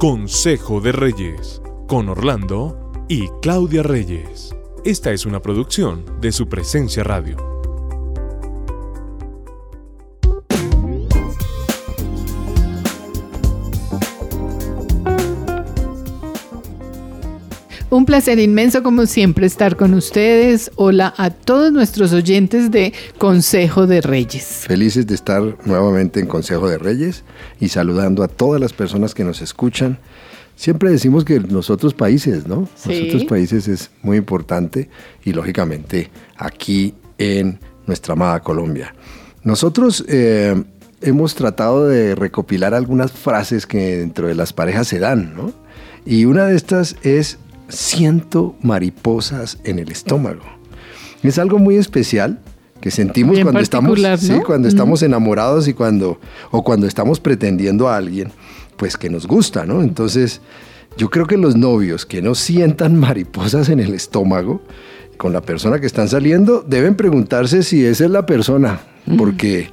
Consejo de Reyes, con Orlando y Claudia Reyes. Esta es una producción de su presencia radio. Un placer inmenso como siempre estar con ustedes. Hola a todos nuestros oyentes de Consejo de Reyes. Felices de estar nuevamente en Consejo de Reyes y saludando a todas las personas que nos escuchan. Siempre decimos que los otros países, ¿no? Los otros países es muy importante y lógicamente aquí en nuestra amada Colombia. Nosotros eh, hemos tratado de recopilar algunas frases que dentro de las parejas se dan, ¿no? Y una de estas es siento mariposas en el estómago. Es algo muy especial que sentimos cuando estamos, cuando estamos enamorados y cuando o cuando estamos pretendiendo a alguien, pues que nos gusta, ¿no? Entonces, yo creo que los novios que no sientan mariposas en el estómago con la persona que están saliendo deben preguntarse si esa es la persona, porque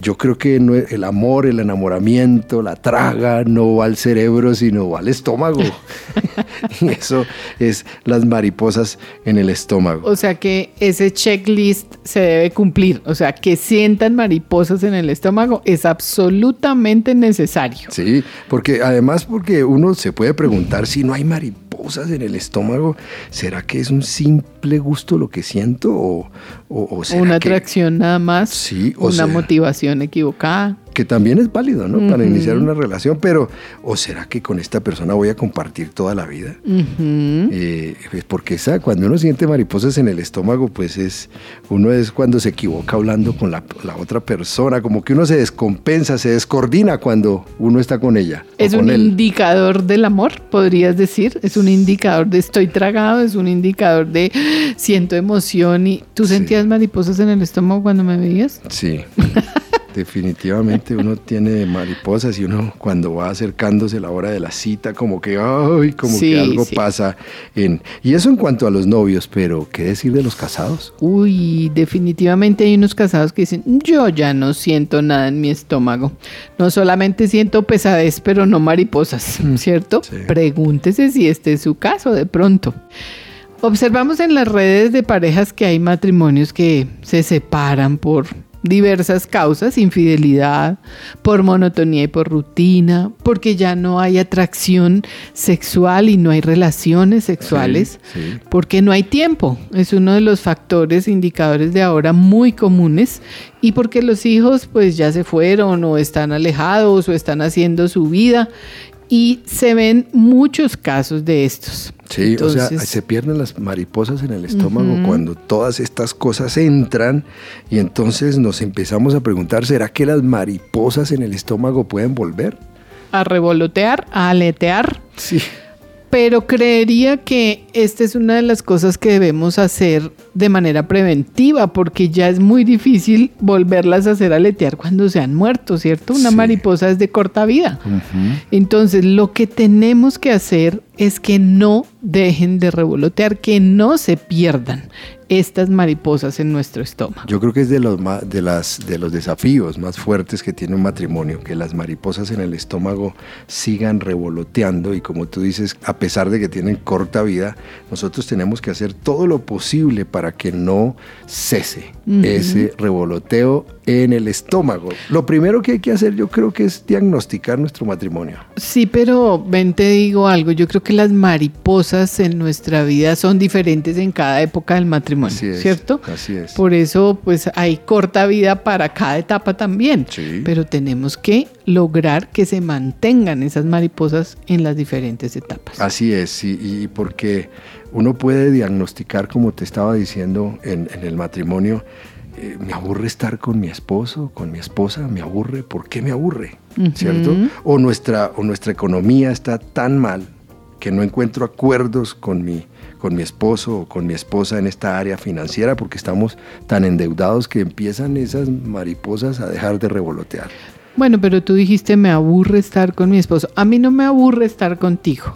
yo creo que el amor, el enamoramiento, la traga no va al cerebro, sino va al estómago. y eso es las mariposas en el estómago. O sea que ese checklist se debe cumplir. O sea, que sientan mariposas en el estómago es absolutamente necesario. Sí, porque además porque uno se puede preguntar si no hay mariposas en el estómago, ¿será que es un simple gusto lo que siento o, o, una atracción nada más? Sí, o una motivación equivocada que también es válido, ¿no? Para iniciar una relación, pero ¿o será que con esta persona voy a compartir toda la vida? Eh, pues, porque esa, cuando uno siente mariposas en el estómago, pues es, uno es cuando se equivoca hablando con la, otra persona, como que uno se descompensa, se descoordina cuando uno está con ella. Es un indicador del amor, podrías decir, es un indicador de estoy tragado, es un indicador de siento emoción y ¿tú sentías mariposas en el estómago cuando me veías? Sí. Definitivamente uno tiene mariposas y uno cuando va acercándose la hora de la cita como que ay, como que algo pasa en y eso en cuanto a los novios, pero ¿qué decir de los casados? Uy, definitivamente hay unos casados que dicen, "Yo ya no siento nada en mi estómago. No solamente siento pesadez, pero no mariposas", mm, ¿cierto? Pregúntese si este es su caso de pronto. Observamos en las redes de parejas que hay matrimonios que se separan por diversas causas, infidelidad, por monotonía y por rutina, porque ya no hay atracción sexual y no hay relaciones sexuales, porque no hay tiempo, es uno de los factores indicadores de ahora muy comunes y porque los hijos pues ya se fueron o están alejados o están haciendo su vida y se ven muchos casos de estos. Sí, o sea, se pierden las mariposas en el estómago cuando todas estas cosas entran y entonces nos empezamos a preguntar, ¿será que las mariposas en el estómago pueden volver? A revolotear, a aletear. Sí pero creería que esta es una de las cosas que debemos hacer de manera preventiva, porque ya es muy difícil volverlas a hacer aletear cuando se han muerto, ¿cierto? Una mariposa es de corta vida. Entonces, lo que tenemos que hacer es que no dejen de revolotear, que no se pierdan estas mariposas en nuestro estómago. Yo creo que es de los, de, las, de los desafíos más fuertes que tiene un matrimonio, que las mariposas en el estómago sigan revoloteando y como tú dices, a pesar de que tienen corta vida, nosotros tenemos que hacer todo lo posible para que no cese ese revoloteo en el estómago. Lo primero que hay que hacer yo creo que es diagnosticar nuestro matrimonio. Sí, pero ven te digo algo, yo creo que las mariposas en nuestra vida son diferentes en cada época del matrimonio, ¿cierto? Así es. Por eso pues hay corta vida para cada etapa también, sí. pero tenemos que lograr que se mantengan esas mariposas en las diferentes etapas. Así es, y, porque uno puede diagnosticar, como te estaba diciendo, en, el matrimonio, eh, me aburre estar con mi esposo, con mi esposa, me aburre, ¿por qué me aburre? ¿Cierto? O nuestra, o nuestra economía está tan mal que no encuentro acuerdos con mi, con mi esposo o con mi esposa en esta área financiera porque estamos tan endeudados que empiezan esas mariposas a dejar de revolotear. Bueno, pero tú dijiste me aburre estar con mi esposo. A mí no me aburre estar contigo,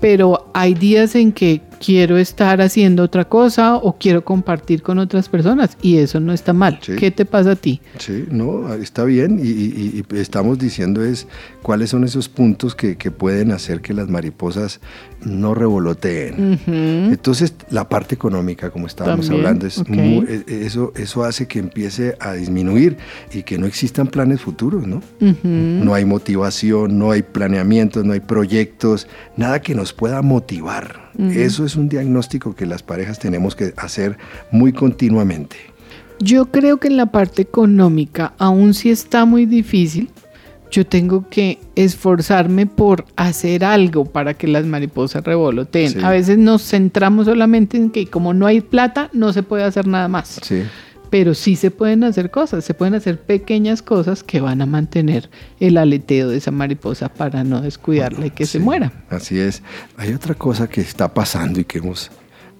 pero hay días en que quiero estar haciendo otra cosa o quiero compartir con otras personas y eso no está mal. ¿Qué te pasa a ti? Sí, no, está bien y, estamos diciendo es cuáles son esos puntos que, pueden hacer que las mariposas no revoloteen. Entonces, la parte económica, como estábamos hablando, es e, e, eso, eso hace que empiece a disminuir y que no existan planes futuros, ¿no? No hay motivación, no hay planeamientos, no hay proyectos, nada que nos pueda motivar. Eso es un diagnóstico que las parejas tenemos que hacer muy continuamente. Yo creo que en la parte económica, aún si está muy difícil, yo tengo que esforzarme por hacer algo para que las mariposas revoloteen. A veces nos centramos solamente en que como no hay plata, no se puede hacer nada más. Sí pero sí se pueden hacer cosas, se pueden hacer pequeñas cosas que van a mantener el aleteo de esa mariposa para no descuidarla y que se muera. Así es. Hay otra cosa que está pasando y que hemos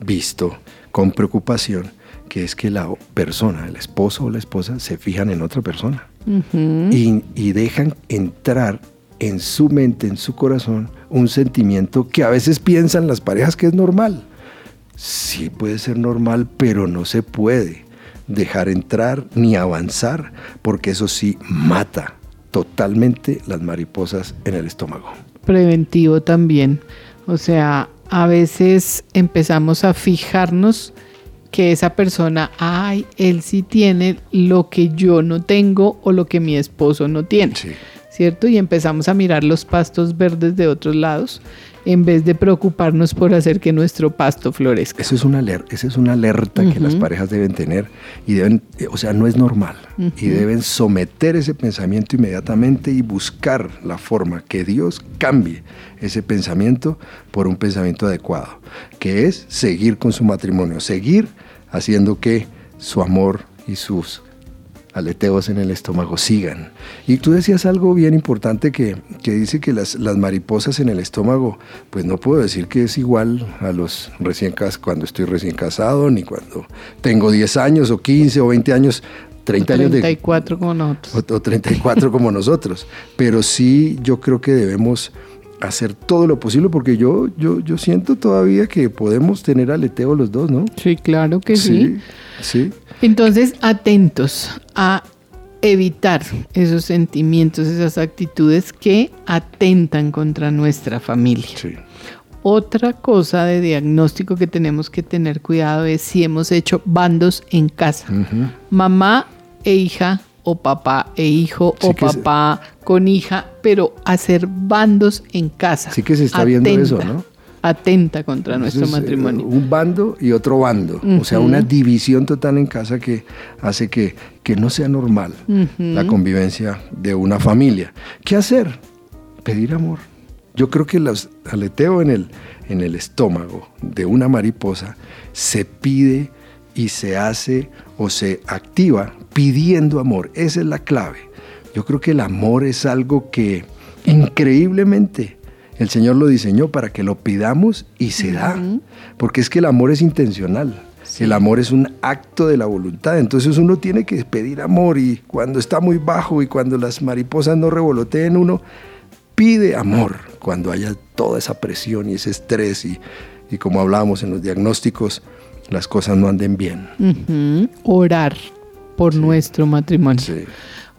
visto con preocupación, que es que la persona, el esposo o la esposa, se fijan en otra persona y, y dejan entrar en su mente, en su corazón, un sentimiento que a veces piensan las parejas que es normal. Sí puede ser normal, pero no se puede dejar entrar ni avanzar, porque eso sí mata totalmente las mariposas en el estómago. Preventivo también. O sea, a veces empezamos a fijarnos que esa persona, ay, él sí tiene lo que yo no tengo o lo que mi esposo no tiene. ¿Cierto? Y empezamos a mirar los pastos verdes de otros lados en vez de preocuparnos por hacer que nuestro pasto florezca. Eso es una alerta, esa es una alerta que las parejas deben tener y deben, eh, o sea, no es normal. Y deben someter ese pensamiento inmediatamente y buscar la forma que Dios cambie ese pensamiento por un pensamiento adecuado, que es seguir con su matrimonio, seguir haciendo que su amor y sus aleteos en el estómago sigan. Y tú decías algo bien importante que, dice que las, las, mariposas en el estómago, pues no puedo decir que es igual a los recién cuando estoy recién casado, ni cuando tengo 10 años o 15 o 20 años. 30 años 34 como nosotros. O, 34 como nosotros. Pero sí, yo creo que debemos hacer todo lo posible porque yo, yo, yo siento todavía que podemos tener aleteo los dos, ¿no? Sí, claro que sí. Sí. sí. Entonces, atentos a evitar esos sentimientos, esas actitudes que atentan contra nuestra familia. Otra cosa de diagnóstico que tenemos que tener cuidado es si hemos hecho bandos en casa. Mamá e hija o papá e hijo o papá con hija, pero hacer bandos en casa. Sí que se está viendo eso, ¿no? atenta contra nuestro eh, matrimonio. un bando y otro bando, o sea, una división total en casa que hace que, que no sea normal la convivencia de una familia. ¿Qué hacer? Pedir amor. Yo creo que el aleteo en el, en el estómago de una mariposa se pide y se hace o se activa pidiendo amor. Esa es la clave. Yo creo que el amor es algo que increíblemente el Señor lo diseñó para que lo pidamos y se da. Porque es que el amor es intencional. El amor es un acto de la voluntad. Entonces uno tiene que pedir amor y cuando está muy bajo y cuando las mariposas no revoloteen, uno pide amor. Cuando haya toda esa presión y ese estrés y, como hablábamos en los diagnósticos, las cosas no anden bien. Orar por nuestro matrimonio. Sí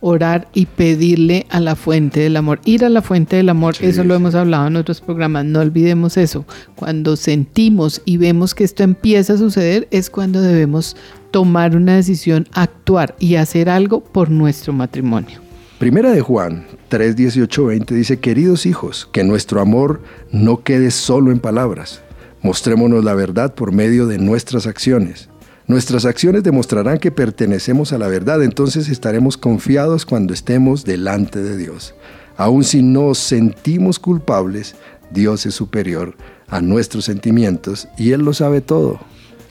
orar y pedirle a la fuente del amor. Ir a la fuente del amor, eso lo hemos hablado en otros programas, no olvidemos eso. Cuando sentimos y vemos que esto empieza a suceder es cuando debemos tomar una decisión, actuar y hacer algo por nuestro matrimonio. Primera de Juan 3, 18, 20 dice, queridos hijos, que nuestro amor no quede solo en palabras. Mostrémonos la verdad por medio de nuestras acciones. Nuestras acciones demostrarán que pertenecemos a la verdad, entonces estaremos confiados cuando estemos delante de Dios. Aun si nos sentimos culpables, Dios es superior a nuestros sentimientos y Él lo sabe todo.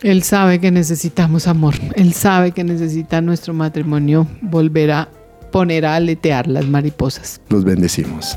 Él sabe que necesitamos amor, Él sabe que necesita nuestro matrimonio volver a poner a aletear las mariposas. Los bendecimos.